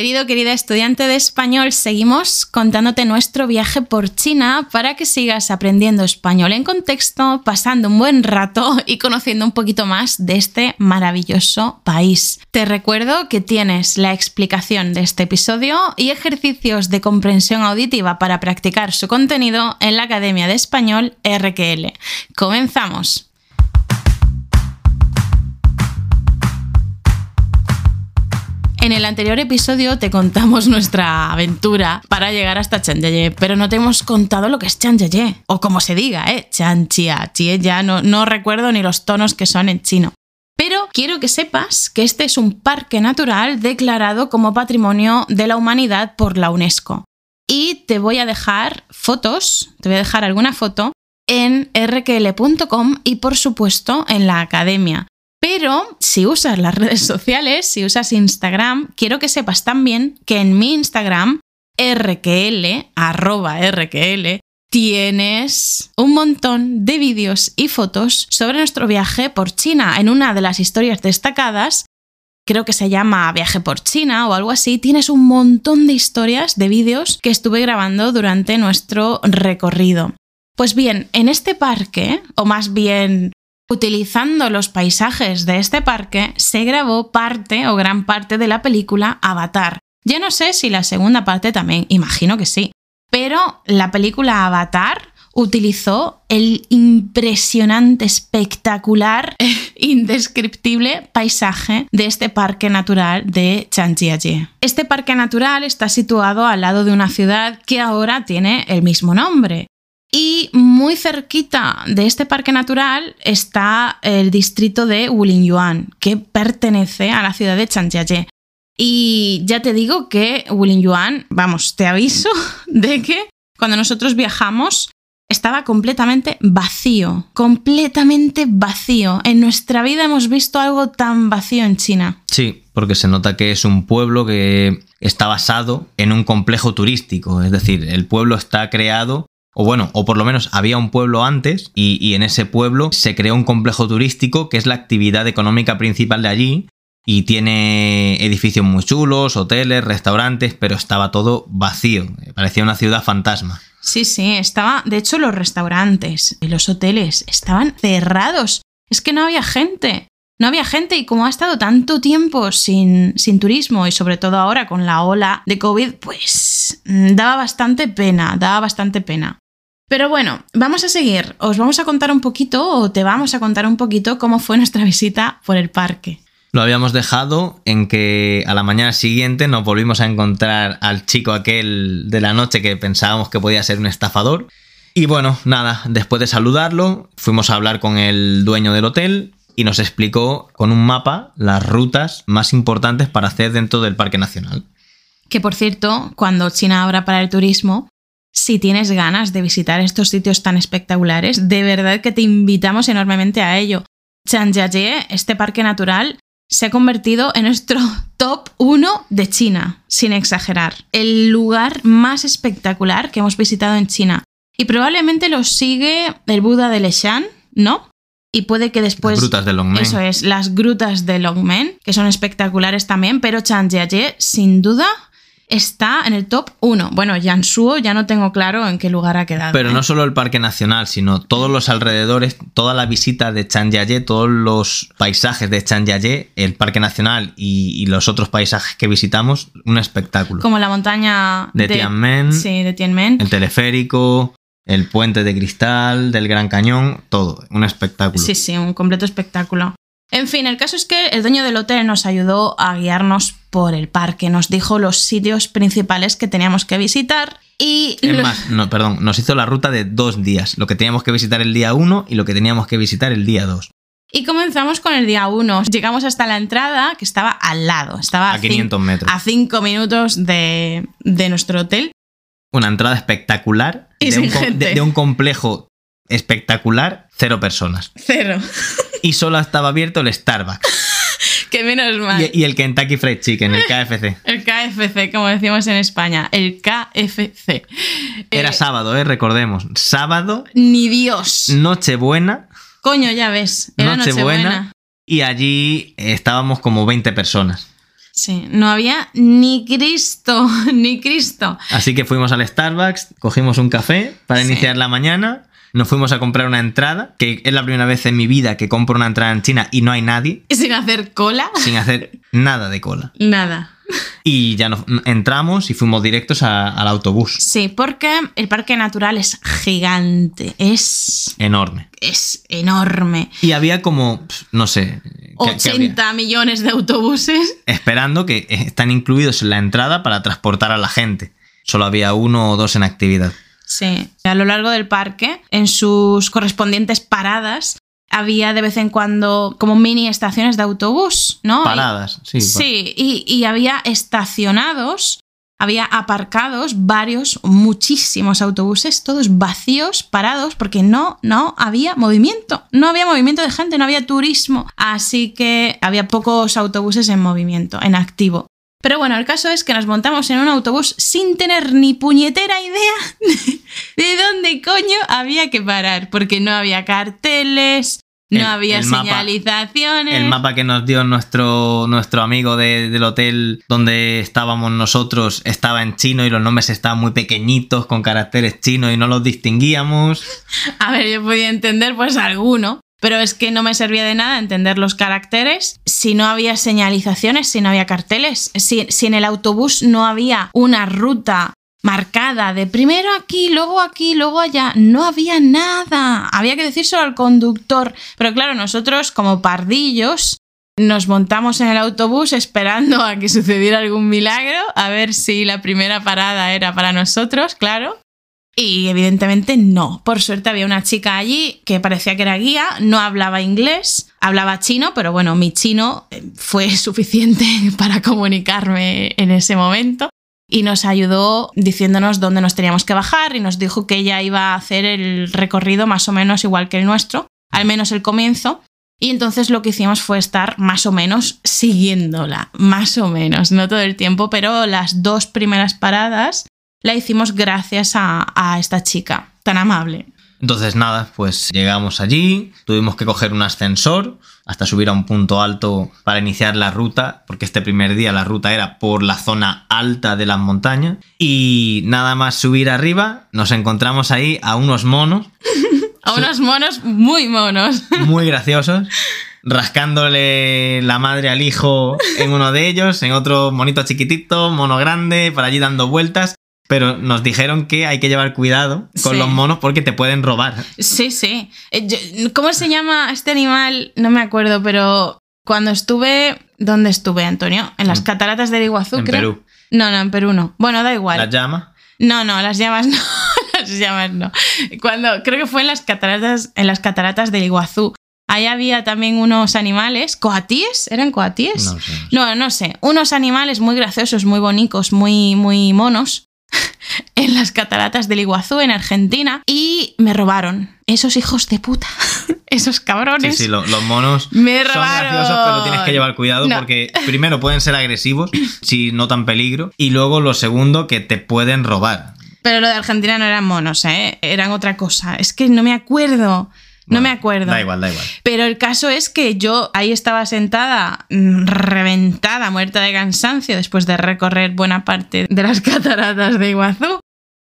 Querido, querida estudiante de español, seguimos contándote nuestro viaje por China para que sigas aprendiendo español en contexto, pasando un buen rato y conociendo un poquito más de este maravilloso país. Te recuerdo que tienes la explicación de este episodio y ejercicios de comprensión auditiva para practicar su contenido en la Academia de Español RQL. Comenzamos. En el anterior episodio te contamos nuestra aventura para llegar hasta Chanyaye, pero no te hemos contado lo que es Chanyaye, o como se diga, ¿eh? Chanchia, ya no, no recuerdo ni los tonos que son en chino. Pero quiero que sepas que este es un parque natural declarado como Patrimonio de la Humanidad por la UNESCO. Y te voy a dejar fotos, te voy a dejar alguna foto en rkl.com y por supuesto en la academia. Pero si usas las redes sociales, si usas Instagram, quiero que sepas también que en mi Instagram, rql, arroba rql, tienes un montón de vídeos y fotos sobre nuestro viaje por China. En una de las historias destacadas, creo que se llama Viaje por China o algo así, tienes un montón de historias de vídeos que estuve grabando durante nuestro recorrido. Pues bien, en este parque, o más bien Utilizando los paisajes de este parque, se grabó parte o gran parte de la película Avatar. Ya no sé si la segunda parte también, imagino que sí, pero la película Avatar utilizó el impresionante, espectacular, indescriptible paisaje de este parque natural de Chanjiaji. Este parque natural está situado al lado de una ciudad que ahora tiene el mismo nombre, y muy cerquita de este parque natural está el distrito de Wulingyuan, que pertenece a la ciudad de Chanjiaye. Y ya te digo que Wulingyuan, vamos, te aviso de que cuando nosotros viajamos estaba completamente vacío, completamente vacío. En nuestra vida hemos visto algo tan vacío en China. Sí, porque se nota que es un pueblo que está basado en un complejo turístico, es decir, el pueblo está creado o bueno, o por lo menos había un pueblo antes y, en ese pueblo se creó un complejo turístico que es la actividad económica principal de allí y tiene edificios muy chulos, hoteles, restaurantes, pero estaba todo vacío, parecía una ciudad fantasma. Sí, sí, estaba, de hecho los restaurantes y los hoteles estaban cerrados, es que no había gente. No había gente y como ha estado tanto tiempo sin, sin turismo y sobre todo ahora con la ola de COVID, pues mm, daba bastante pena, daba bastante pena. Pero bueno, vamos a seguir. Os vamos a contar un poquito o te vamos a contar un poquito cómo fue nuestra visita por el parque. Lo habíamos dejado en que a la mañana siguiente nos volvimos a encontrar al chico aquel de la noche que pensábamos que podía ser un estafador. Y bueno, nada, después de saludarlo, fuimos a hablar con el dueño del hotel y nos explicó con un mapa las rutas más importantes para hacer dentro del Parque Nacional. Que por cierto, cuando China abra para el turismo, si tienes ganas de visitar estos sitios tan espectaculares, de verdad que te invitamos enormemente a ello. Chanjiaye, este parque natural, se ha convertido en nuestro top 1 de China, sin exagerar. El lugar más espectacular que hemos visitado en China. Y probablemente lo sigue el Buda de Leshan, ¿no? Y puede que después... Las grutas de Longmen. Eso es, las grutas de Longmen, que son espectaculares también, pero Chanjiaye, sin duda, está en el top 1. Bueno, Yansuo ya no tengo claro en qué lugar ha quedado. Pero ¿eh? no solo el parque nacional, sino todos los alrededores, toda la visita de Chanjiaye, todos los paisajes de Chanjiaye, el parque nacional y, los otros paisajes que visitamos, un espectáculo. Como la montaña de, Tianmen. Sí, de Tianmen. El teleférico, el puente de cristal, del Gran Cañón, todo, un espectáculo. Sí, sí, un completo espectáculo. En fin, el caso es que el dueño del hotel nos ayudó a guiarnos por el parque, nos dijo los sitios principales que teníamos que visitar y... Es más, no, perdón, nos hizo la ruta de dos días, lo que teníamos que visitar el día 1 y lo que teníamos que visitar el día 2. Y comenzamos con el día 1. Llegamos hasta la entrada, que estaba al lado. Estaba a 500 metros. A 5 minutos de, de, nuestro hotel una entrada espectacular de un, complejo espectacular, cero personas. Cero. Y solo estaba abierto el Starbucks. que menos mal. Y, el Kentucky Fried Chicken, el KFC. El KFC, como decimos en España, el KFC. Era eh, sábado, ¿eh? Recordemos. Sábado. Ni Dios. Nochebuena. Coño, ya ves. Era Nochebuena. Y allí estábamos como 20 personas. Sí, no había ni Cristo, ni Cristo. Así que fuimos al Starbucks, cogimos un café para Sí. iniciar la mañana. Nos fuimos a comprar una entrada, que es la primera vez en mi vida que compro una entrada en China y no hay nadie, Sin hacer cola, sin hacer nada de cola. nada. Y ya nos entramos y fuimos directos a- al autobús. Sí, porque el parque natural es gigante, es, Enorme. es enorme. Y había como, no sé, ¿qué- qué habría? 80 millones de autobuses. esperando que están incluidos en la entrada para transportar a la gente. Solo había uno o dos en actividad. Sí, a lo largo del parque, en sus correspondientes paradas, había de vez en cuando como mini estaciones de autobús, ¿no? Paradas, sí. Sí, y, y había estacionados, había aparcados varios, muchísimos autobuses, todos vacíos, parados, porque no, no había movimiento. No había movimiento de gente, no había turismo. Así que había pocos autobuses en movimiento, en activo. Pero bueno, el caso es que nos montamos en un autobús sin tener ni puñetera idea de dónde coño había que parar, porque no había carteles, no El- había el mapa- señalizaciones. El mapa que nos dio nuestro, nuestro amigo de- del hotel donde estábamos nosotros estaba en chino y los nombres estaban muy pequeñitos con caracteres chinos y no los distinguíamos. A ver, yo podía entender pues alguno, pero es que no me servía de nada entender los caracteres si no había señalizaciones, si no había carteles, si, en el autobús no había una ruta marcada de primero aquí, luego aquí, luego allá. No había nada. Había que decírselo al conductor. Pero claro, nosotros como pardillos nos montamos en el autobús esperando a que sucediera algún milagro, a ver si la primera parada era para nosotros, claro. Y evidentemente no. Por suerte había una chica allí que parecía que era guía, no hablaba inglés, hablaba chino, pero bueno, mi chino eh, fue suficiente para comunicarme en ese momento. Y nos ayudó diciéndonos dónde nos teníamos que bajar y nos dijo que ella iba a hacer el recorrido más o menos igual que el nuestro, al menos el comienzo. Y entonces lo que hicimos fue estar más o menos siguiéndola, más o menos, no todo el tiempo, pero las dos primeras paradas la hicimos gracias a, a esta chica tan amable. Entonces nada, pues llegamos allí, tuvimos que coger un ascensor hasta subir a un punto alto para iniciar la ruta, porque este primer día la ruta era por la zona alta de las montañas. Y nada más subir arriba, nos encontramos ahí a unos monos A unos monos muy monos. muy graciosos, rascándole la madre al hijo en uno de ellos, en otro monito chiquitito, mono grande, por allí dando vueltas. Pero nos dijeron que hay que llevar cuidado con Sí. los monos porque te pueden robar. Sí, sí. Eh, ¿Cómo se llama este animal? No me acuerdo, pero cuando estuve... ¿Dónde estuve, Antonio? En las cataratas del Iguazú, en creo. Perú. No, no, en Perú no. Bueno, da igual. Las llamas. No, no, las llamas no. las llamas no. Cuando creo que fue en las cataratas, en las cataratas del Iguazú. Ahí había también unos animales, coatíes, ¿eran coatíes? No sé. No, no sé. Unos animales muy graciosos, muy bonitos, muy, muy monos en las cataratas del Iguazú, en Argentina, y me robaron. Esos hijos de puta. Esos Sí, cabrones. sí, lo- los monos Me son robaron. graciosos, pero tienes que llevar cuidado No. porque primero pueden ser agresivos si notan peligro y luego lo segundo que te pueden robar. Pero lo de Argentina no eran monos, ¿eh? Eran otra cosa. Es que no me acuerdo. No me acuerdo. Da igual, da igual. Pero el caso es que yo ahí estaba sentada, mm, reventada, muerta de cansancio, después de recorrer buena parte de las cataratas de Iguazú.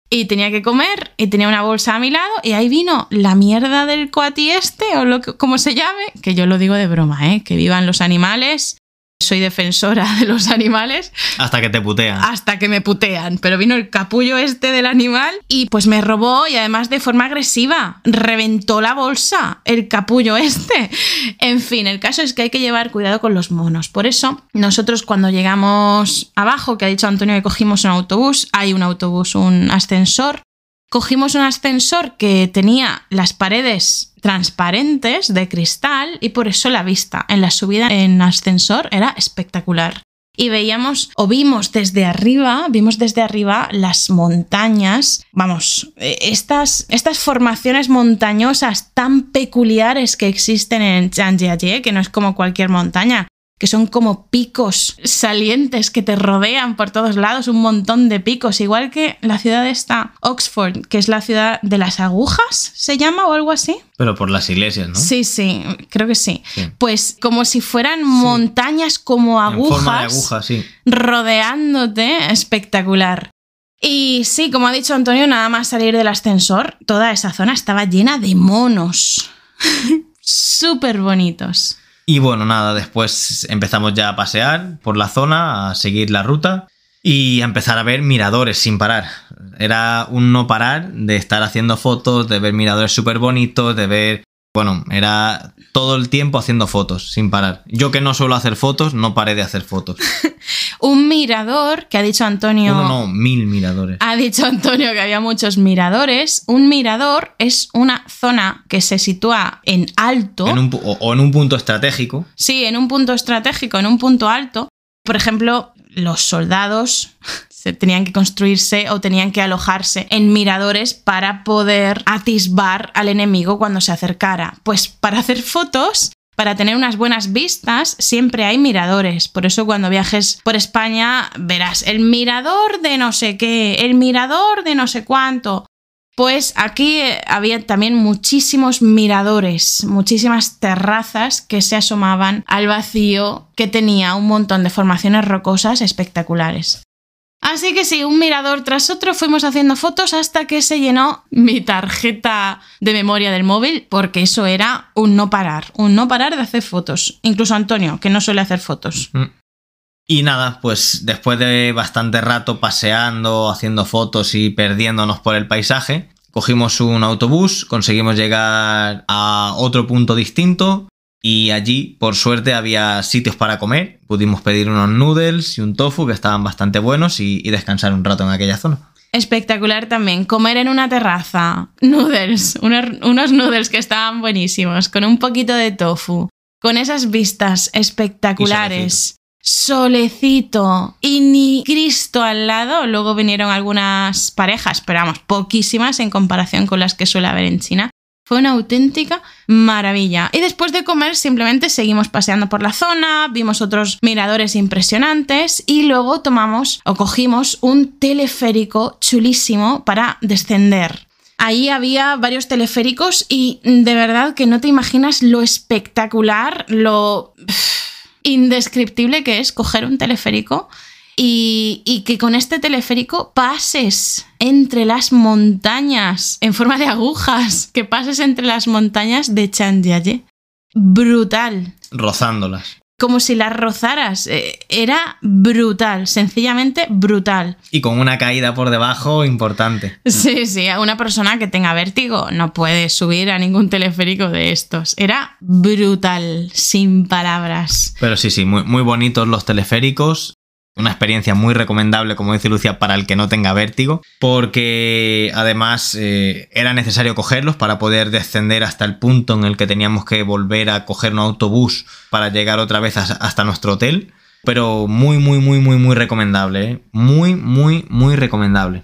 Y tenía que comer, y tenía una bolsa a mi lado, y ahí vino la mierda del coati este, o lo que, como se llame, que yo lo digo de broma, ¿eh? Que vivan los animales. Soy defensora de los animales Hasta que te putean. hasta que me putean. Pero vino el capullo este del animal y pues me robó y además de forma agresiva. Reventó la bolsa el capullo este. En fin, el caso es que hay que llevar cuidado con los monos. Por eso, nosotros cuando llegamos abajo, que ha dicho Antonio que cogimos un autobús, hay un autobús, un ascensor. Cogimos un ascensor que tenía las paredes transparentes de cristal y por eso la vista en la subida en ascensor era espectacular y veíamos o vimos desde arriba, vimos desde arriba las montañas, vamos, eh, estas, estas formaciones montañosas tan peculiares que existen en Zhangjiajie, que no es como cualquier montaña. Que son como picos salientes que te rodean por todos lados, un montón de picos, igual que la ciudad esta, Oxford, que es la ciudad de las agujas, ¿se llama o algo así? Pero por las iglesias, ¿no? Sí, sí, creo que sí. Sí. Pues como si fueran montañas como En forma de agujas aguja, sí. rodeándote, espectacular. Y sí, como ha dicho Antonio, nada más salir del ascensor, toda esa zona estaba llena de monos. Súper bonitos. Y bueno, nada, después empezamos ya a pasear por la zona, a seguir la ruta y a empezar a ver miradores sin parar. Era un no parar de estar haciendo fotos, de ver miradores súper bonitos, de ver... Bueno, era todo el tiempo haciendo fotos, sin parar. Yo que no suelo hacer fotos, no paré de hacer fotos. Un mirador que ha dicho Antonio. Uno no, mil miradores. Ha dicho Antonio que había muchos miradores. Un mirador es una zona que se sitúa en alto. En un pu- o, o en un punto estratégico. Sí, en un punto estratégico, en un punto alto. Por ejemplo, los soldados tenían que construirse o tenían que alojarse en miradores para poder atisbar al enemigo cuando se acercara. Pues para hacer fotos, para tener unas buenas vistas, siempre hay miradores. Por eso cuando viajes por España verás el mirador de no sé qué, el mirador de no sé cuánto. Pues aquí eh, había también muchísimos miradores, muchísimas terrazas que se asomaban al vacío que tenía un montón de formaciones rocosas espectaculares. Así que sí, un mirador tras otro fuimos haciendo fotos hasta que se llenó mi tarjeta de memoria del móvil, porque eso era un no parar, un no parar de hacer fotos. Incluso Antonio, que no suele hacer fotos. Mm. Y nada, pues después de bastante rato paseando, haciendo fotos y perdiéndonos por el paisaje, cogimos un autobús, conseguimos llegar a otro punto distinto y allí, por suerte, había sitios para comer. Pudimos pedir unos noodles y un tofu que estaban bastante buenos y, descansar un rato en aquella zona. Espectacular también, comer en una terraza, noodles, unos, unos noodles que estaban buenísimos, con un poquito de tofu, con esas vistas espectaculares, solecito y ni Cristo al lado. Luego vinieron algunas parejas, pero vamos, poquísimas en comparación con las que suele haber en China. Fue una auténtica maravilla. Y después de comer simplemente seguimos paseando por la zona, vimos otros miradores impresionantes y luego tomamos o cogimos un teleférico chulísimo para descender. Ahí había varios teleféricos y de verdad que no te imaginas lo espectacular, lo indescriptible que es coger un teleférico y, y, que con este teleférico pases entre las montañas en forma de agujas, que pases entre las montañas de Chanjiaye. Brutal. Rozándolas. Como si las rozaras. Eh, Era brutal, sencillamente brutal. Y con una caída por debajo importante. Sí, sí, a una persona que tenga vértigo no puede subir a ningún teleférico de estos. Era brutal, sin palabras. Pero sí, sí, muy, muy bonitos los teleféricos. Una experiencia muy recomendable, como dice Lucia, para el que no tenga vértigo, porque además eh, era necesario cogerlos para poder descender hasta el punto en el que teníamos que volver a coger un autobús para llegar otra vez hasta nuestro hotel. Pero muy, muy, muy, muy, muy recomendable. ¿eh? Muy, muy, muy recomendable.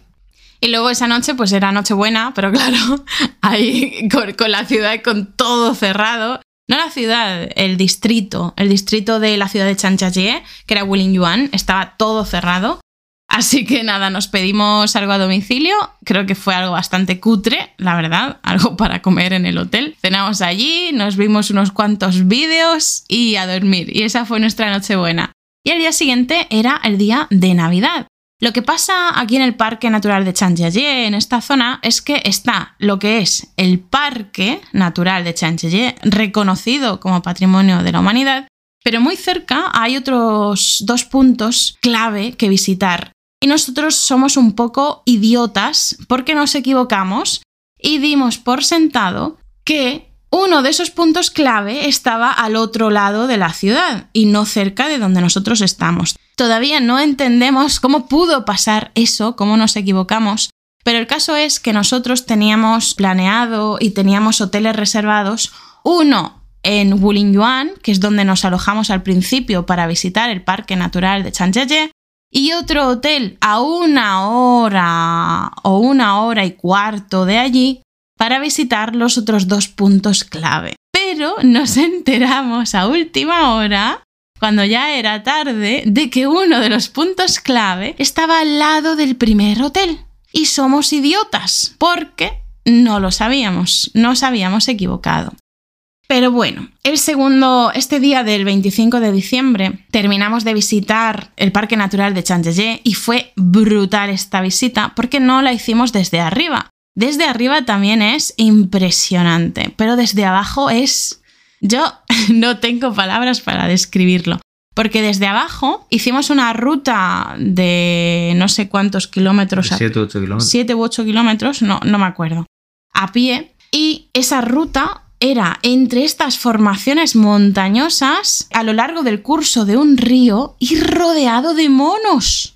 Y luego esa noche, pues era Nochebuena, pero claro, ahí con la ciudad con todo cerrado. No la ciudad, el distrito. El distrito de la ciudad de Chanchajie, que era Yuan, estaba todo cerrado. Así que nada, nos pedimos algo a domicilio. Creo que fue algo bastante cutre, la verdad. Algo para comer en el hotel. Cenamos allí, nos vimos unos cuantos vídeos y a dormir. Y esa fue nuestra Nochebuena. Y el día siguiente era el día de Navidad. Lo que pasa aquí en el Parque Natural de Chanjiaye, en esta zona, es que está lo que es el Parque Natural de Chanjiaye, reconocido como Patrimonio de la Humanidad, pero muy cerca hay otros dos puntos clave que visitar. Y nosotros somos un poco idiotas porque nos equivocamos y dimos por sentado que uno de esos puntos clave estaba al otro lado de la ciudad y no cerca de donde nosotros estamos. Todavía no entendemos cómo pudo pasar eso, cómo nos equivocamos, pero el caso es que nosotros teníamos planeado y teníamos hoteles reservados, uno en Wulingyuan, que es donde nos alojamos al principio para visitar el Parque Natural de Chanjiaye, y otro hotel a una hora o una hora y cuarto de allí para visitar los otros dos puntos clave. Pero nos enteramos a última hora cuando ya era tarde, de que uno de los puntos clave estaba al lado del primer hotel. Y somos idiotas, porque no lo sabíamos, nos habíamos equivocado. Pero bueno, el segundo, este día del 25 de diciembre, terminamos de visitar el Parque Natural de Chanjeye y fue brutal esta visita porque no la hicimos desde arriba. Desde arriba también es impresionante, pero desde abajo es... Yo no tengo palabras para describirlo. Porque desde abajo hicimos una ruta de no sé cuántos kilómetros. 7 u 8 kilómetros. 7 u 8 kilómetros, no, no me acuerdo. A pie. Y esa ruta era entre estas formaciones montañosas a lo largo del curso de un río y rodeado de monos.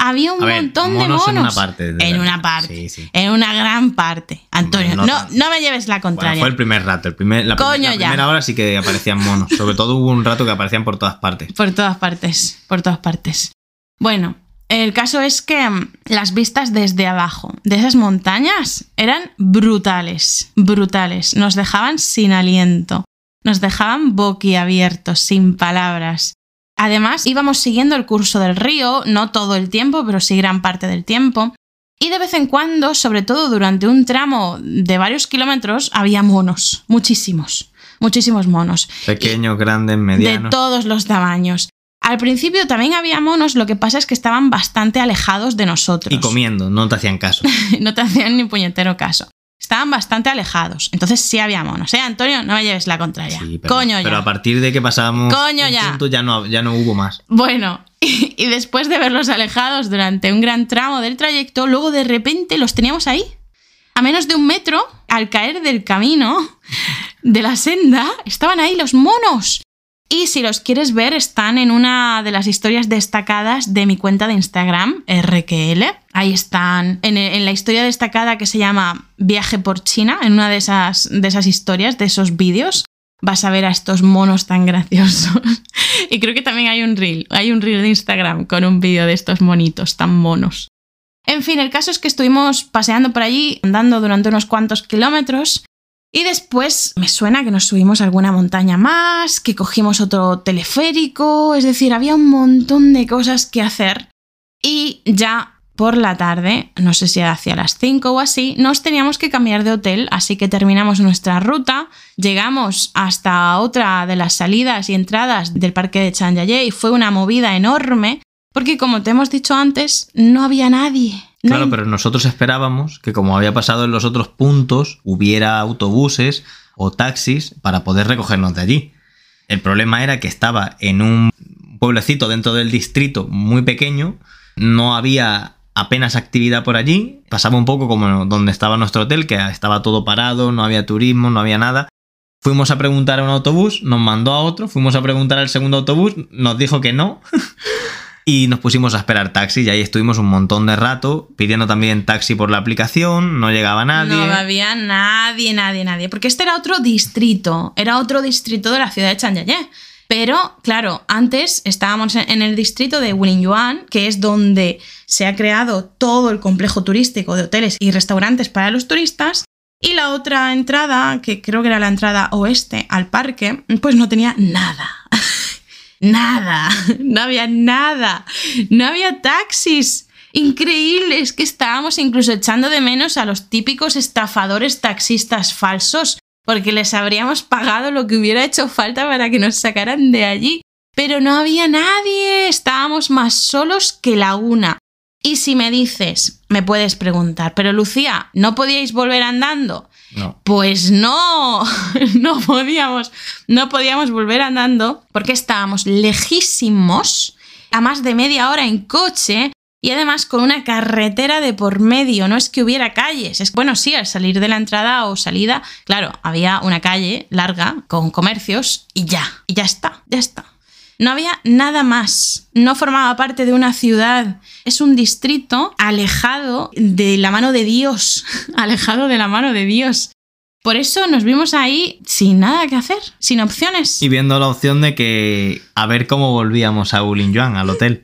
Había un ver, montón de monos en una parte, En una parte. Sí, sí. En una gran parte. Antonio, No no, me lleves la Bueno, contraria. fue el primer rato. El primer, la, ya. primera hora sí que aparecían monos. Sobre todo hubo un rato que aparecían por todas partes. Por todas partes, por todas partes. Bueno, el caso es que mm, las vistas desde abajo de esas montañas eran brutales, brutales. Nos dejaban sin aliento, nos dejaban boquiabiertos, sin palabras. Además, íbamos siguiendo el curso del río, no todo el tiempo, pero sí gran parte del tiempo. Y de vez en cuando, sobre todo durante un tramo de varios kilómetros, había monos, muchísimos, muchísimos monos. Pequeños, grandes, de medianos. todos los tamaños. Al principio también había monos, lo que pasa es que estaban bastante alejados de nosotros. Y comiendo, no te hacían caso. no te hacían ni puñetero caso. Estaban bastante alejados. Entonces sí había monos. ¿Eh, Antonio? No me lleves la contraria. Sí, pero, Coño ya. pero a partir de que pasábamos Coño un ya. punto ya no, ya no hubo más. Bueno, y después de verlos alejados durante un gran tramo del trayecto, luego de repente los teníamos ahí. A menos de un metro, al caer del camino, de la senda, estaban ahí los monos. Y si los quieres ver, están en una de las historias destacadas de mi cuenta de Instagram, RQL. Ahí están, en, la historia destacada que se llama Viaje por China, en una de esas, de esas historias, de esos vídeos, vas a ver a estos monos tan graciosos. y creo que también hay un reel, hay un reel de Instagram con un vídeo de estos monitos tan monos. En fin, el caso es que estuvimos paseando por allí, andando durante unos cuantos kilómetros. Y después me suena que nos subimos a alguna montaña más, que cogimos otro teleférico, es decir, había un montón de cosas que hacer. Y ya por la tarde, no sé si hacia las 5 o así, nos teníamos que cambiar de hotel, así que terminamos nuestra ruta, llegamos hasta otra de las salidas y entradas del parque de Chanyaye y fue una movida enorme, porque como te hemos dicho antes, no había nadie. Claro, pero nosotros esperábamos que como había pasado en los otros puntos, hubiera autobuses o taxis para poder recogernos de allí. El problema era que estaba en un pueblecito dentro del distrito muy pequeño, no había apenas actividad por allí, pasaba un poco como donde estaba nuestro hotel, que estaba todo parado, no había turismo, no había nada. Fuimos a preguntar a un autobús, nos mandó a otro, fuimos a preguntar al segundo autobús, nos dijo que no. Y nos pusimos a esperar taxi y ahí estuvimos un montón de rato pidiendo también taxi por la aplicación, no llegaba nadie. No había nadie, nadie, nadie. Porque este era otro distrito. Era otro distrito de la ciudad de Chanyaye. Pero, claro, antes estábamos en el distrito de Wulingyuan, que es donde se ha creado todo el complejo turístico de hoteles y restaurantes para los turistas. Y la otra entrada, que creo que era la entrada oeste al parque, pues no tenía nada. nada. No había nada. No había taxis. Increíble, es que estábamos incluso echando de menos a los típicos estafadores taxistas falsos, porque les habríamos pagado lo que hubiera hecho falta para que nos sacaran de allí. Pero no había nadie, estábamos más solos que la una. Y si me dices, me puedes preguntar, pero Lucía, ¿no podíais volver andando? Pues no, no podíamos, no podíamos volver andando porque estábamos lejísimos, a más de media hora en coche y además con una carretera de por medio. No es que hubiera calles, es bueno, sí, al salir de la entrada o salida, claro, había una calle larga con comercios y ya, y ya está, ya está. No había nada más. No formaba parte de una ciudad. Es un distrito alejado de la mano de Dios. alejado de la mano de Dios. Por eso nos vimos ahí sin nada que hacer, sin opciones. Y viendo la opción de que a ver cómo volvíamos a Yuan, al hotel.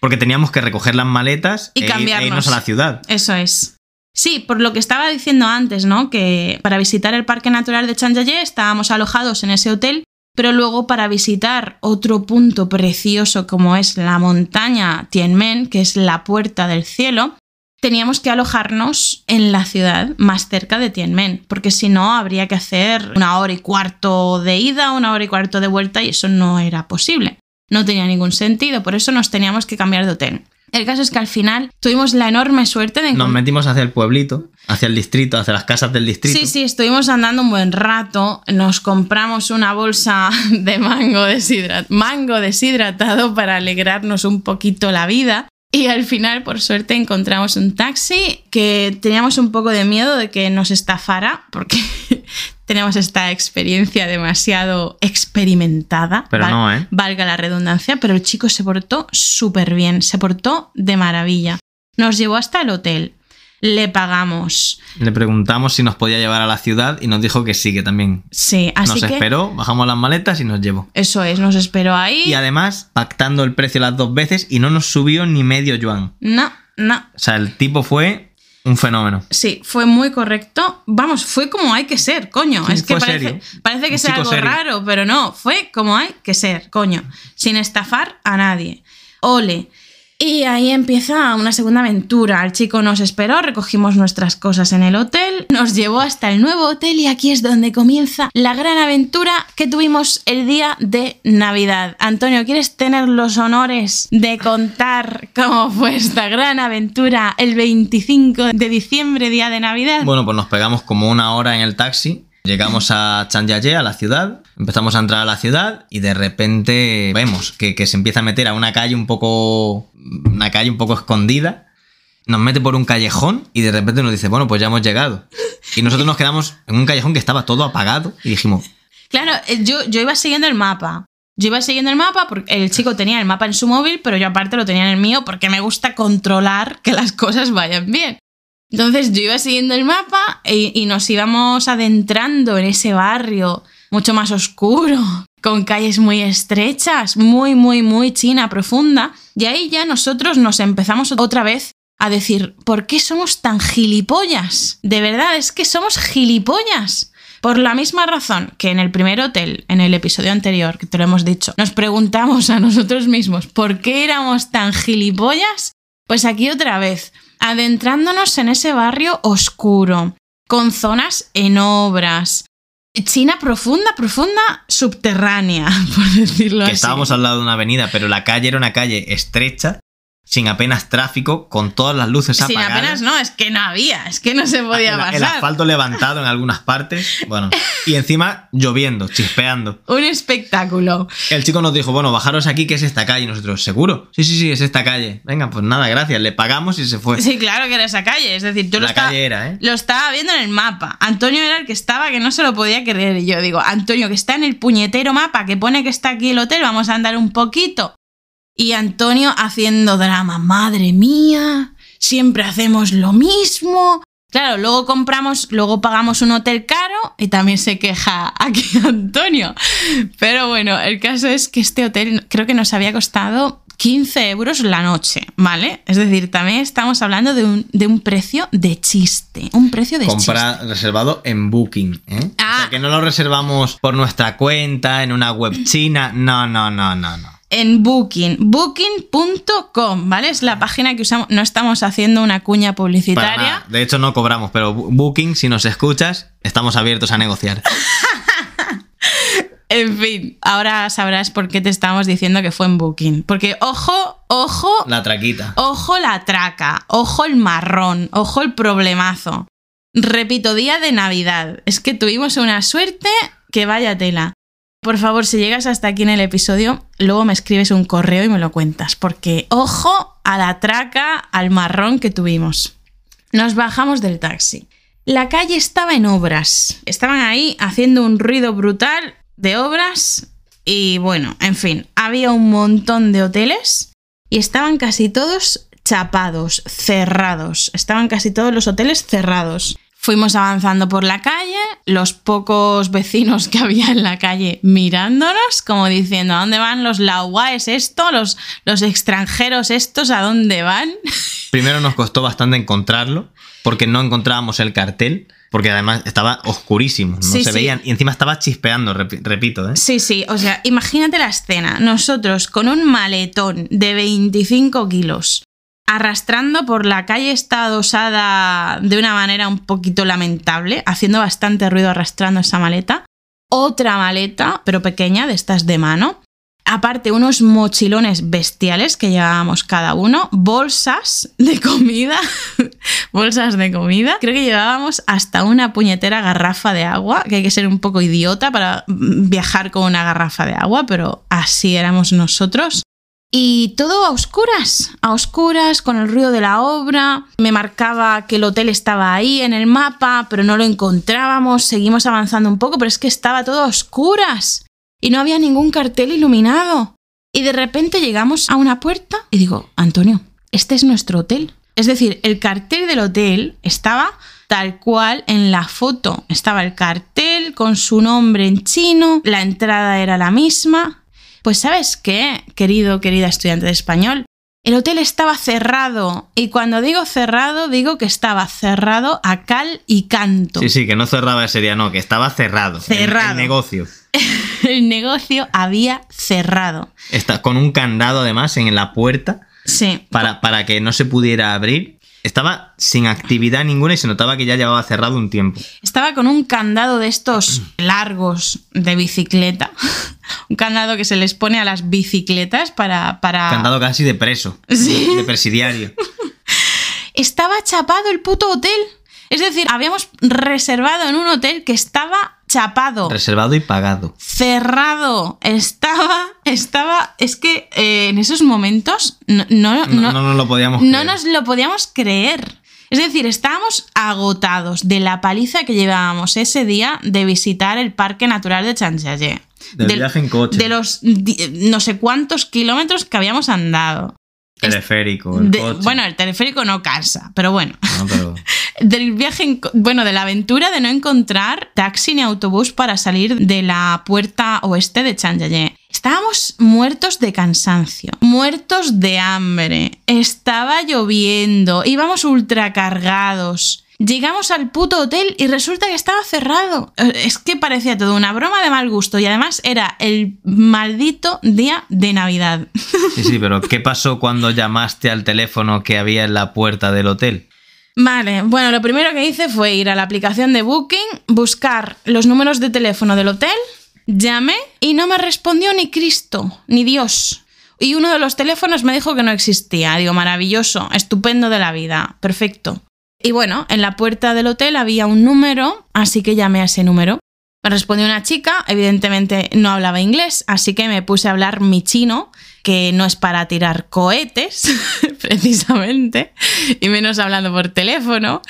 Porque teníamos que recoger las maletas Y e, ir- e cambiarnos. irnos a la ciudad. Eso es. Sí, por lo que estaba diciendo antes, ¿no? Que para visitar el Parque Natural de Chanjaye estábamos alojados en ese hotel pero luego para visitar otro punto precioso como es la montaña Tianmen, que es la puerta del cielo, teníamos que alojarnos en la ciudad más cerca de Tianmen, porque si no habría que hacer una hora y cuarto de ida, una hora y cuarto de vuelta y eso no era posible. No tenía ningún sentido, por eso nos teníamos que cambiar de hotel. El caso es que al final tuvimos la enorme suerte de Nos metimos hacia el pueblito, hacia el distrito, hacia las casas del distrito. Sí, sí, estuvimos andando un buen rato. Nos compramos una bolsa de mango, deshidrat mango deshidratado para alegrarnos un poquito la vida. Y al final, por suerte, encontramos un taxi que teníamos un poco de miedo de que nos estafara, porque tenemos esta experiencia demasiado experimentada. Pero no, ¿eh? Valga la redundancia, pero el chico se portó súper bien, se portó de maravilla. Nos llevó hasta el hotel le pagamos. Le preguntamos si nos podía llevar a la ciudad y nos dijo que sí, que también. Sí, así nos esperó, bajamos las maletas y nos llevó. Eso es, nos esperó ahí. Y además, pactando el precio las dos veces y no nos subió ni medio yuan. No, no. O sea, el tipo fue un fenómeno. Sí, fue muy correcto. Vamos, fue como hay que ser, coño. es que parece, parece, que sea algo raro, pero no, fue como hay que ser, coño. Sin estafar a nadie. Ole. Y ahí empieza una segunda aventura. El chico nos esperó, recogimos nuestras cosas en el hotel, nos llevó hasta el nuevo hotel y aquí es donde comienza la gran aventura que tuvimos el día de Navidad. Antonio, ¿quieres tener los honores de contar cómo fue esta gran aventura el 25 de diciembre, día de Navidad? Bueno, pues nos pegamos como una hora en el taxi Llegamos a Chanyaye, a la ciudad, empezamos a entrar a la ciudad y de repente vemos que, se empieza a meter a una calle un poco. una calle un poco escondida. Nos mete por un callejón y de repente nos dice, bueno, pues ya hemos llegado. Y nosotros nos quedamos en un callejón que estaba todo apagado y dijimos. Claro, eh, yo, yo iba siguiendo el mapa. Yo iba siguiendo el mapa porque el chico tenía el mapa en su móvil, pero yo aparte lo tenía en el mío porque me gusta controlar que las cosas vayan bien. Entonces yo iba siguiendo el mapa y, nos íbamos adentrando en ese barrio mucho más oscuro, con calles muy estrechas, muy, muy, muy china, profunda. Y ahí ya nosotros nos empezamos otra vez a decir, ¿por qué somos tan gilipollas? De verdad, es que somos gilipollas. Por la misma razón que en el primer hotel, en el episodio anterior, que te lo hemos dicho, nos preguntamos a nosotros mismos por qué éramos tan gilipollas, pues aquí otra vez, adentrándonos en ese barrio oscuro, con zonas en obras. China profunda, profunda, subterránea, por decirlo así. Estábamos al lado de una avenida, pero la calle era una calle estrecha sin apenas tráfico, con todas las luces apagadas. Sin apenas no, es que no había, es que no se podía pasar. El asfalto levantado en algunas partes, bueno, y encima lloviendo, chispeando. Un espectáculo. El chico nos dijo, bueno, bajaros aquí que es esta calle, y nosotros, ¿seguro? Sí, sí, sí, es esta calle. Venga, pues nada, gracias, le pagamos y se fue. Sí, claro que era esa calle, es decir, yo lo, estaba, ¿eh? lo estaba viendo en el mapa. Antonio era el que estaba, que no se lo podía creer. Y yo digo, Antonio, que está en el puñetero mapa, que pone que está aquí el hotel, vamos a andar un poquito. Y Antonio haciendo drama, madre mía, siempre hacemos lo mismo. Claro, luego compramos, luego pagamos un hotel caro y también se queja aquí Antonio. Pero bueno, el caso es que este hotel creo que nos había costado 15 euros la noche, ¿vale? Es decir, también estamos hablando de un, precio de chiste, un precio de Compra reservado en Booking, ¿eh? O sea, ah. que no lo reservamos por nuestra cuenta, en una web china, no, no, no, no, no en Booking, booking.com, ¿vale? Es la página que usamos, no estamos haciendo una cuña publicitaria. De hecho, no cobramos, pero Booking, si nos escuchas, estamos abiertos a negociar. en fin, ahora sabrás por qué te estamos diciendo que fue en Booking. Porque ojo, ojo. La traquita. Ojo la traca, ojo el marrón, ojo el problemazo. Repito, día de Navidad. Es que tuvimos una suerte que vaya tela. Por favor, si llegas hasta aquí en el episodio, luego me escribes un correo y me lo cuentas, porque ojo a la traca, al marrón que tuvimos. Nos bajamos del taxi. La calle estaba en obras. Estaban ahí haciendo un ruido brutal de obras y bueno, en fin, había un montón de hoteles y estaban casi todos chapados, cerrados. Estaban casi todos los hoteles cerrados. Fuimos avanzando por la calle los pocos vecinos que había en la calle mirándonos, como diciendo, ¿a dónde van los lauaes esto? ¿Los, los extranjeros estos a dónde van? Primero nos costó bastante encontrarlo, porque no encontrábamos el cartel, porque además estaba oscurísimo, no Sí, se sí. veían, y encima estaba chispeando, repi- repito, ¿eh? Sí, sí, o sea, imagínate la escena. Nosotros con un maletón de 25 kilos, arrastrando por la calle esta adosada de una manera un poquito lamentable, haciendo bastante ruido arrastrando esa maleta. Otra maleta, pero pequeña, de estas de mano. Aparte, unos mochilones bestiales que llevábamos cada uno, bolsas de comida, bolsas de comida. Creo que llevábamos hasta una puñetera garrafa de agua, que hay que ser un poco idiota para mm, viajar con una garrafa de agua, pero así éramos nosotros. Y todo a oscuras, a oscuras, con el ruido de la obra. Me marcaba que el hotel estaba ahí en el mapa, pero no lo encontrábamos. Seguimos avanzando un poco, pero es que estaba todo a oscuras. Y no había ningún cartel iluminado. Y de repente llegamos a una puerta y digo, Antonio, este es nuestro hotel. Es decir, el cartel del hotel estaba tal cual en la foto. Estaba el cartel con su nombre en chino, la entrada era la misma. Pues sabes qué, querido, querida estudiante de español, el hotel estaba cerrado. Y cuando digo cerrado, digo que estaba cerrado a cal y canto. Sí, sí, que no cerraba ese día, no, que estaba cerrado. el- Cerrado. El, negocio. El negocio había cerrado. Está con un candado además en la puerta Sí. para, para que no se pudiera abrir. Estaba sin actividad ninguna y se notaba que ya llevaba cerrado un tiempo. Estaba con un candado de estos largos de bicicleta. Un candado que se les pone a las bicicletas para. para... Candado casi de preso, Sí. de presidiario. Estaba chapado el puto hotel. Es decir, habíamos reservado en un hotel que estaba chapado. Reservado y pagado. cerrado. Estaba, estaba, es que eh, en esos momentos no, no, No, no- no nos lo podíamos no creer. nos lo podíamos creer. Es decir, estábamos agotados de la paliza que llevábamos ese día de visitar el Parque Natural de Chanchallé. Del viaje en coche. De los no sé cuántos kilómetros que habíamos andado. Teleférico, el De- coche. bueno, el teleférico no cansa, pero bueno. No, pero- Del viaje, en bueno, de la aventura de no encontrar taxi ni autobús para salir de la puerta oeste de Chanjayé. Estábamos muertos de cansancio, muertos de hambre, estaba lloviendo, íbamos ultracargados. Llegamos al puto hotel y resulta que estaba cerrado. Eh, Es que parecía todo una broma de mal gusto y además era el maldito día de Navidad. Sí, sí, pero ¿qué pasó cuando llamaste al teléfono que había en la puerta del hotel? Vale, bueno, lo primero que hice fue ir a la aplicación de Booking, buscar los números de teléfono del hotel, llamé y no me respondió ni Cristo, ni Dios. Y uno de los teléfonos me dijo que no existía. Digo, maravilloso, estupendo de la vida, perfecto. Y bueno, en la puerta del hotel había un número, así que llamé a ese número. Me respondió una chica, evidentemente no hablaba inglés, así que me puse a hablar mi chino, que no es para tirar cohetes, precisamente, y menos hablando por teléfono.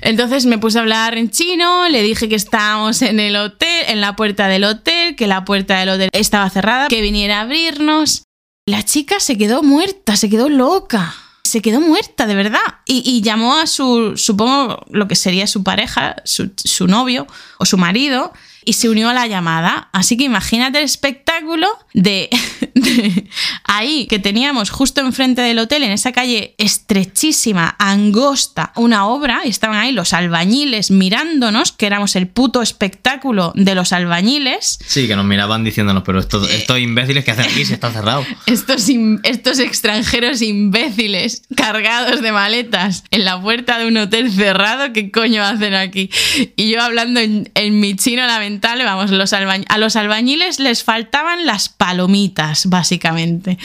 Entonces me puse a hablar en chino, le dije que estábamos en el hotel, en la puerta del hotel, que la puerta del hotel estaba cerrada, que viniera a abrirnos. La chica se quedó muerta, se quedó loca. Se quedó muerta, de verdad. Y, llamó a su, supongo, lo que sería su pareja, su, su novio o su marido, y se unió a la llamada. Así que imagínate el espectáculo de, de ahí que teníamos justo enfrente del hotel, en esa calle estrechísima, angosta, una obra, y estaban ahí los albañiles mirándonos, que éramos el puto espectáculo de los albañiles. Sí, que nos miraban diciéndonos, pero estos, estos imbéciles que hacen aquí si está cerrado. Estos, estos extranjeros imbéciles cargados de maletas en la puerta de un hotel cerrado, ¿qué coño hacen aquí? Y yo hablando en, en mi chino vamos, a los albañiles les faltaban las palomitas, básicamente.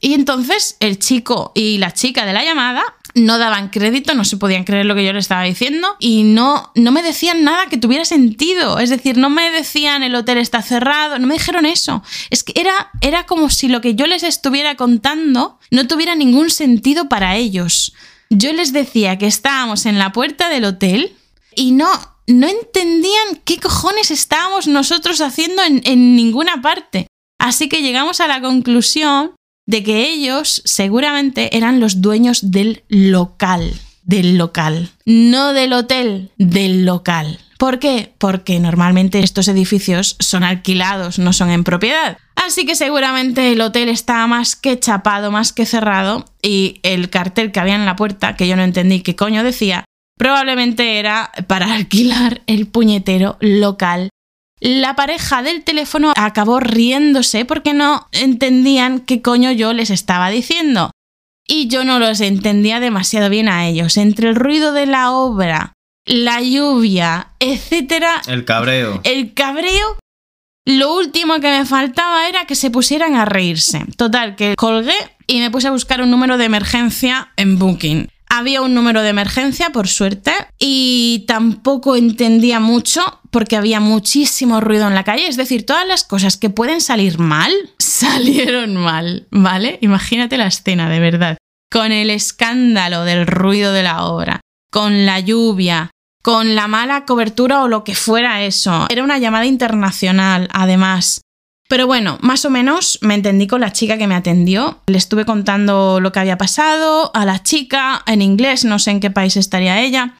Y entonces el chico y la chica de la llamada no daban crédito, no se podían creer lo que yo les estaba diciendo y no, no me decían nada que tuviera sentido. Es decir, no me decían el hotel está cerrado, no me dijeron eso. Es que era, era como si lo que yo les estuviera contando no tuviera ningún sentido para ellos. Yo les decía que estábamos en la puerta del hotel y no, no entendían qué cojones estábamos nosotros haciendo en, en ninguna parte. Así que llegamos a la conclusión de que ellos seguramente eran los dueños del local. del local. No del hotel, del local. ¿Por qué? Porque normalmente estos edificios son alquilados, no son en propiedad. Así que seguramente el hotel estaba más que chapado, más que cerrado, y el cartel que había en la puerta, que yo no entendí qué coño decía, probablemente era para alquilar el puñetero local. La pareja del teléfono acabó riéndose porque no entendían qué coño yo les estaba diciendo. Y yo no los entendía demasiado bien a ellos. Entre el ruido de la obra, la lluvia, etcétera. El cabreo. El cabreo. Lo último que me faltaba era que se pusieran a reírse. Total, que colgué y me puse a buscar un número de emergencia en Booking. Había un número de emergencia, por suerte, y tampoco entendía mucho porque había muchísimo ruido en la calle. Es decir, todas las cosas que pueden salir mal, salieron mal, ¿vale? Imagínate la escena, de verdad. Con el escándalo del ruido de la obra, con la lluvia, con la mala cobertura o lo que fuera eso. Era una llamada internacional, además. Pero bueno, más o menos me entendí con la chica que me atendió. Le estuve contando lo que había pasado a la chica en inglés, no sé en qué país estaría ella.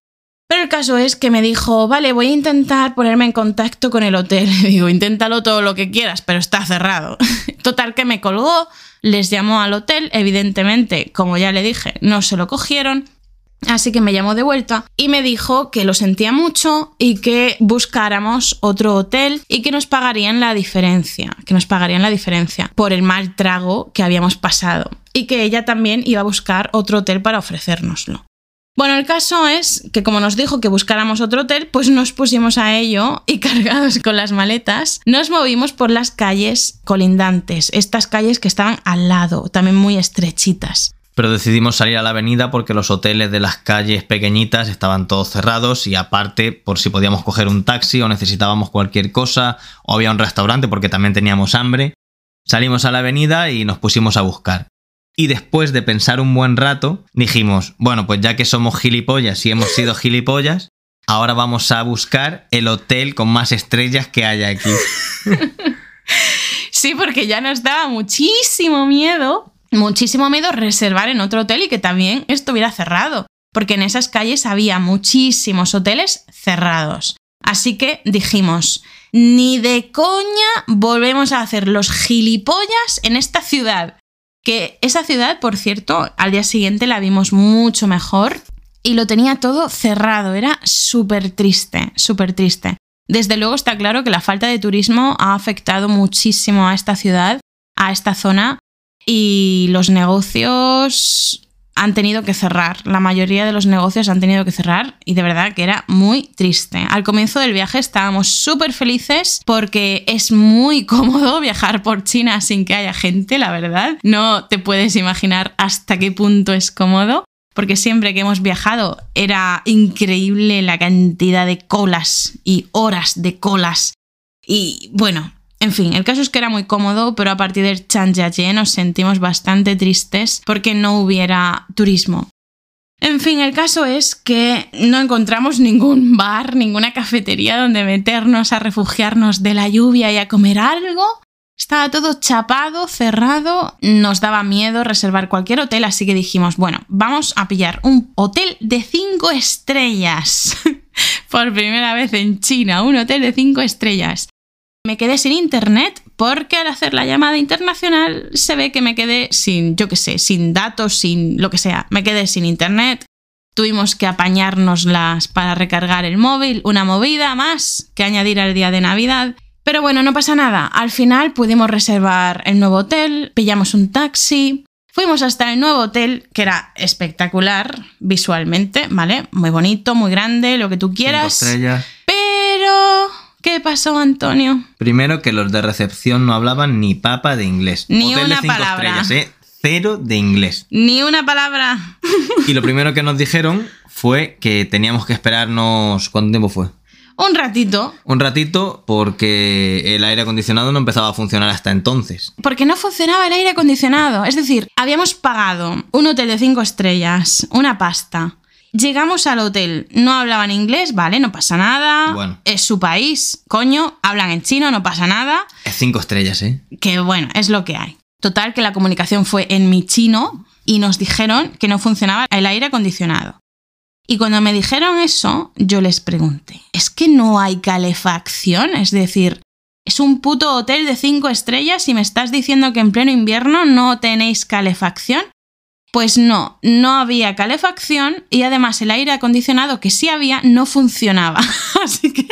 Pero el caso es que me dijo, vale, voy a intentar ponerme en contacto con el hotel. Le digo, inténtalo todo lo que quieras, pero está cerrado. Total que me colgó, les llamó al hotel, evidentemente, como ya le dije, no se lo cogieron. Así que me llamó de vuelta y me dijo que lo sentía mucho y que buscáramos otro hotel y que nos pagarían la diferencia, que nos pagarían la diferencia por el mal trago que habíamos pasado y que ella también iba a buscar otro hotel para ofrecérnoslo. Bueno, el caso es que como nos dijo que buscáramos otro hotel, pues nos pusimos a ello y cargados con las maletas, nos movimos por las calles colindantes, estas calles que estaban al lado, también muy estrechitas. Pero decidimos salir a la avenida porque los hoteles de las calles pequeñitas estaban todos cerrados y aparte por si podíamos coger un taxi o necesitábamos cualquier cosa o había un restaurante porque también teníamos hambre. Salimos a la avenida y nos pusimos a buscar. Y después de pensar un buen rato, dijimos, bueno, pues ya que somos gilipollas y hemos sido gilipollas, ahora vamos a buscar el hotel con más estrellas que haya aquí. sí, porque ya nos daba muchísimo miedo, muchísimo miedo reservar en otro hotel y que también estuviera cerrado, porque en esas calles había muchísimos hoteles cerrados. Así que dijimos, ni de coña volvemos a hacer los gilipollas en esta ciudad. Que esa ciudad, por cierto, al día siguiente la vimos mucho mejor y lo tenía todo cerrado. Era súper triste, súper triste. Desde luego está claro que la falta de turismo ha afectado muchísimo a esta ciudad, a esta zona, y los negocios han tenido que cerrar. La mayoría de los negocios han tenido que cerrar y de verdad que era muy triste. Al comienzo del viaje estábamos súper felices porque es muy cómodo viajar por China sin que haya gente, la verdad. No te puedes imaginar hasta qué punto es cómodo. Porque siempre que hemos viajado era increíble la cantidad de colas y horas de colas. Y bueno, en fin, el caso es que era muy cómodo, pero a partir del Chanjiaye nos sentimos bastante tristes porque no hubiera turismo. En fin, el caso es que no encontramos ningún bar, ninguna cafetería donde meternos a refugiarnos de la lluvia y a comer algo. Estaba todo chapado, cerrado, nos daba miedo reservar cualquier hotel, así que dijimos, bueno, vamos a pillar un hotel de 5 estrellas. Por primera vez en China, un hotel de 5 estrellas. Me quedé sin internet porque al hacer la llamada internacional se ve que me quedé sin, yo qué sé, sin datos, sin lo que sea. Me quedé sin internet. Tuvimos que apañárnoslas para recargar el móvil, una movida más que añadir al día de Navidad. Pero bueno, no pasa nada. Al final pudimos reservar el nuevo hotel, pillamos un taxi, fuimos hasta el nuevo hotel, que era espectacular visualmente, ¿vale? Muy bonito, muy grande, lo que tú quieras. Cinco estrellas. Pero ¿Qué pasó, Antonio? Primero que los de recepción no hablaban ni papa de inglés. Ni Hotel de una cinco palabra. estrellas, ¿eh? Cero de inglés. Ni una palabra. Y lo primero que nos dijeron fue que teníamos que esperarnos. ¿Cuánto tiempo fue? Un ratito. Un ratito porque el aire acondicionado no empezaba a funcionar hasta entonces. Porque no funcionaba el aire acondicionado. Es decir, habíamos pagado un hotel de cinco estrellas, una pasta. Llegamos al hotel, no hablaban inglés, vale, no pasa nada. Bueno. Es su país, coño, hablan en chino, no pasa nada. Es cinco estrellas, ¿eh? Que bueno, es lo que hay. Total, que la comunicación fue en mi chino y nos dijeron que no funcionaba el aire acondicionado. Y cuando me dijeron eso, yo les pregunté, ¿es que no hay calefacción? Es decir, es un puto hotel de cinco estrellas y me estás diciendo que en pleno invierno no tenéis calefacción. Pues no, no había calefacción y además el aire acondicionado que sí había no funcionaba. Así que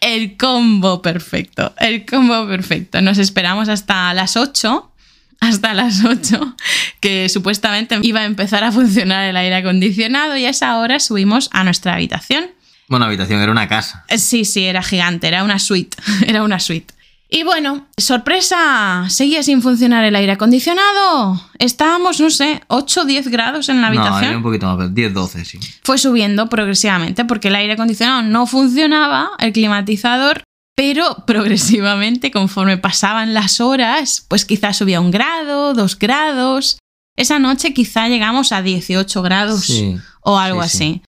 el combo perfecto, el combo perfecto. Nos esperamos hasta las 8 hasta las 8, que supuestamente iba a empezar a funcionar el aire acondicionado y a esa hora subimos a nuestra habitación. Bueno, habitación era una casa. Sí, sí, era gigante, era una suite, era una suite. Y bueno, sorpresa, seguía sin funcionar el aire acondicionado. Estábamos, no sé, 8 o 10 grados en la habitación. No, un poquito más, 10, 12, sí. Fue subiendo progresivamente porque el aire acondicionado no funcionaba, el climatizador pero progresivamente, conforme pasaban las horas, pues quizás subía un grado, dos grados. Esa noche quizá llegamos a 18 grados o algo así.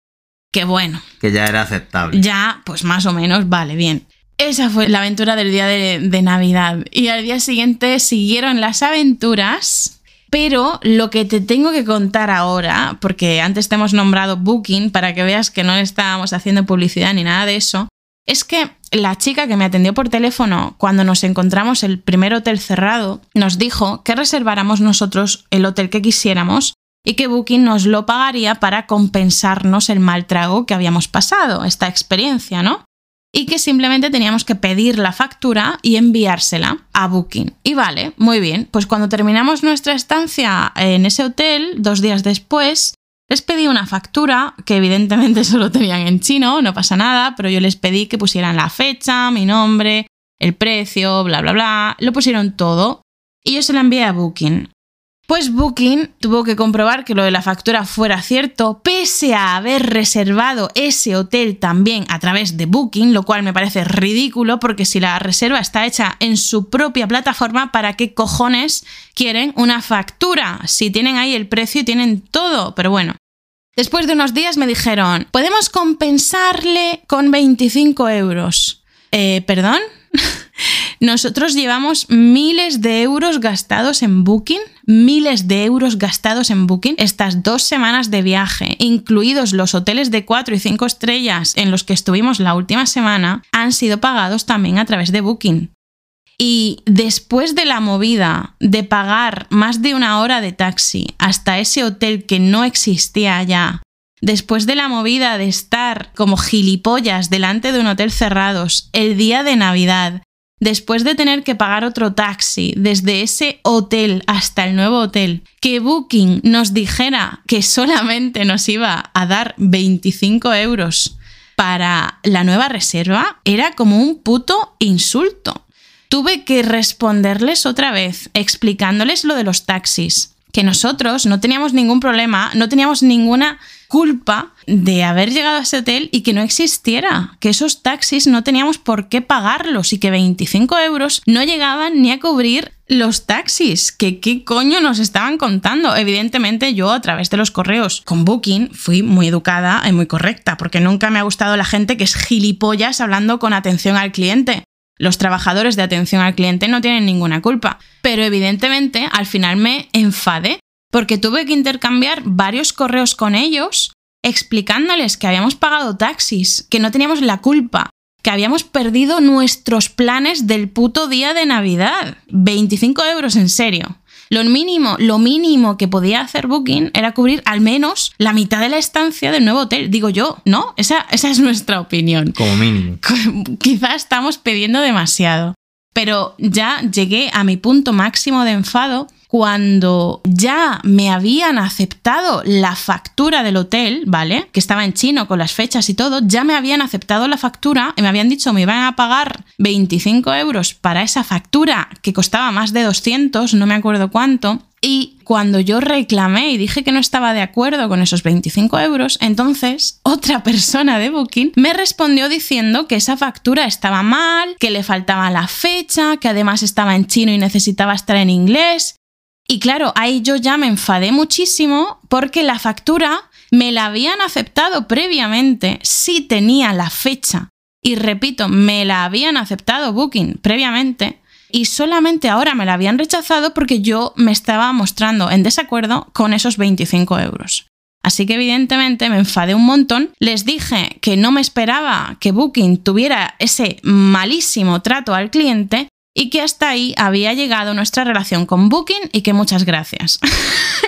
Que bueno. Que ya era aceptable. Ya, pues más o menos, vale, bien. Esa fue la aventura del día de, Navidad. Y al día siguiente siguieron las aventuras. Pero lo que te tengo que contar ahora, porque antes te hemos nombrado Booking para que veas que no estábamos haciendo publicidad ni nada de eso, es que la chica que me atendió por teléfono cuando nos encontramos el primer hotel cerrado nos dijo que reserváramos nosotros el hotel que quisiéramos y que Booking nos lo pagaría para compensarnos el mal trago que habíamos pasado, esta experiencia, ¿no? Y que simplemente teníamos que pedir la factura y enviársela a Booking. Y vale, muy bien, pues cuando terminamos nuestra estancia en ese hotel, dos días después, les pedí una factura, que evidentemente solo tenían en chino, no pasa nada, pero yo les pedí que pusieran la fecha, mi nombre, el precio, bla, bla, bla. Lo pusieron todo y yo se la envié a Booking. Pues Booking tuvo que comprobar que lo de la factura fuera cierto, pese a haber reservado ese hotel también a través de Booking, lo cual me parece ridículo porque si la reserva está hecha en su propia plataforma, ¿para qué cojones quieren una factura? Si tienen ahí el precio y tienen todo, pero bueno. Después de unos días me dijeron, podemos compensarle con 25 euros. Eh, ¿Perdón? Nosotros llevamos miles de euros gastados en Booking, miles de euros gastados en Booking estas dos semanas de viaje, incluidos los hoteles de 4 y 5 estrellas en los que estuvimos la última semana, han sido pagados también a través de Booking. Y después de la movida de pagar más de una hora de taxi hasta ese hotel que no existía ya, después de la movida de estar como gilipollas delante de un hotel cerrados el día de Navidad, después de tener que pagar otro taxi desde ese hotel hasta el nuevo hotel, que Booking nos dijera que solamente nos iba a dar 25 euros para la nueva reserva, era como un puto insulto. Tuve que responderles otra vez, explicándoles lo de los taxis, que nosotros no teníamos ningún problema, no teníamos ninguna culpa de haber llegado a ese hotel y que no existiera, que esos taxis no teníamos por qué pagarlos y que 25 euros no llegaban ni a cubrir los taxis, que qué coño nos estaban contando. Evidentemente yo a través de los correos con Booking fui muy educada y muy correcta, porque nunca me ha gustado la gente que es gilipollas hablando con atención al cliente. Los trabajadores de atención al cliente no tienen ninguna culpa, pero evidentemente al final me enfadé porque tuve que intercambiar varios correos con ellos explicándoles que habíamos pagado taxis, que no teníamos la culpa, que habíamos perdido nuestros planes del puto día de Navidad. 25 euros en serio. Lo mínimo, lo mínimo que podía hacer Booking era cubrir al menos la mitad de la estancia del nuevo hotel. Digo yo, ¿no? Esa, esa es nuestra opinión. Como mínimo. Quizás estamos pidiendo demasiado. Pero ya llegué a mi punto máximo de enfado cuando ya me habían aceptado la factura del hotel, ¿vale? Que estaba en chino con las fechas y todo, ya me habían aceptado la factura y me habían dicho me iban a pagar 25 euros para esa factura que costaba más de 200, no me acuerdo cuánto. Y cuando yo reclamé y dije que no estaba de acuerdo con esos 25 euros, entonces otra persona de Booking me respondió diciendo que esa factura estaba mal, que le faltaba la fecha, que además estaba en chino y necesitaba estar en inglés. Y claro, ahí yo ya me enfadé muchísimo porque la factura me la habían aceptado previamente si tenía la fecha. Y repito, me la habían aceptado Booking previamente y solamente ahora me la habían rechazado porque yo me estaba mostrando en desacuerdo con esos 25 euros. Así que evidentemente me enfadé un montón. Les dije que no me esperaba que Booking tuviera ese malísimo trato al cliente y que hasta ahí había llegado nuestra relación con Booking y que muchas gracias.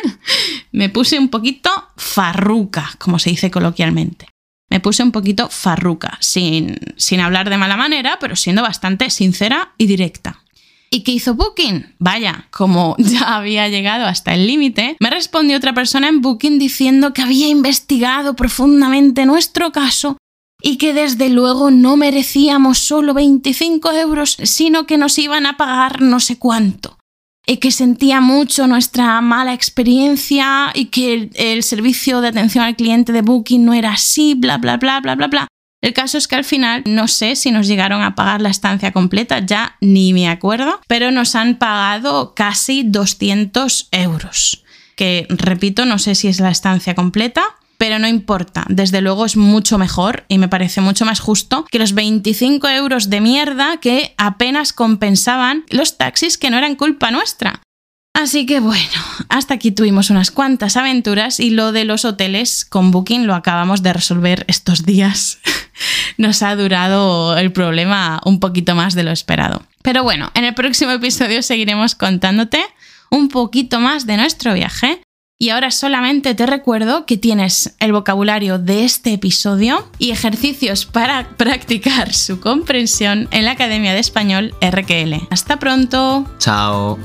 me puse un poquito farruca, como se dice coloquialmente. Me puse un poquito farruca, sin, sin hablar de mala manera, pero siendo bastante sincera y directa. ¿Y qué hizo Booking? Vaya, como ya había llegado hasta el límite, me respondió otra persona en Booking diciendo que había investigado profundamente nuestro caso y que desde luego no merecíamos solo 25 euros, sino que nos iban a pagar no sé cuánto. Y que sentía mucho nuestra mala experiencia y que el, servicio de atención al cliente de Booking no era así, bla, bla, bla, bla, bla, bla. El caso es que al final no sé si nos llegaron a pagar la estancia completa, ya ni me acuerdo, pero nos han pagado casi 200 euros. Que repito, no sé si es la estancia completa, pero no importa, desde luego es mucho mejor y me parece mucho más justo que los 25 euros de mierda que apenas compensaban los taxis que no eran culpa nuestra. Así que bueno, hasta aquí tuvimos unas cuantas aventuras y lo de los hoteles con Booking lo acabamos de resolver estos días. Nos ha durado el problema un poquito más de lo esperado. Pero bueno, en el próximo episodio seguiremos contándote un poquito más de nuestro viaje. Y ahora solamente te recuerdo que tienes el vocabulario de este episodio y ejercicios para practicar su comprensión en la Academia de Español RQL. Hasta pronto. Chao.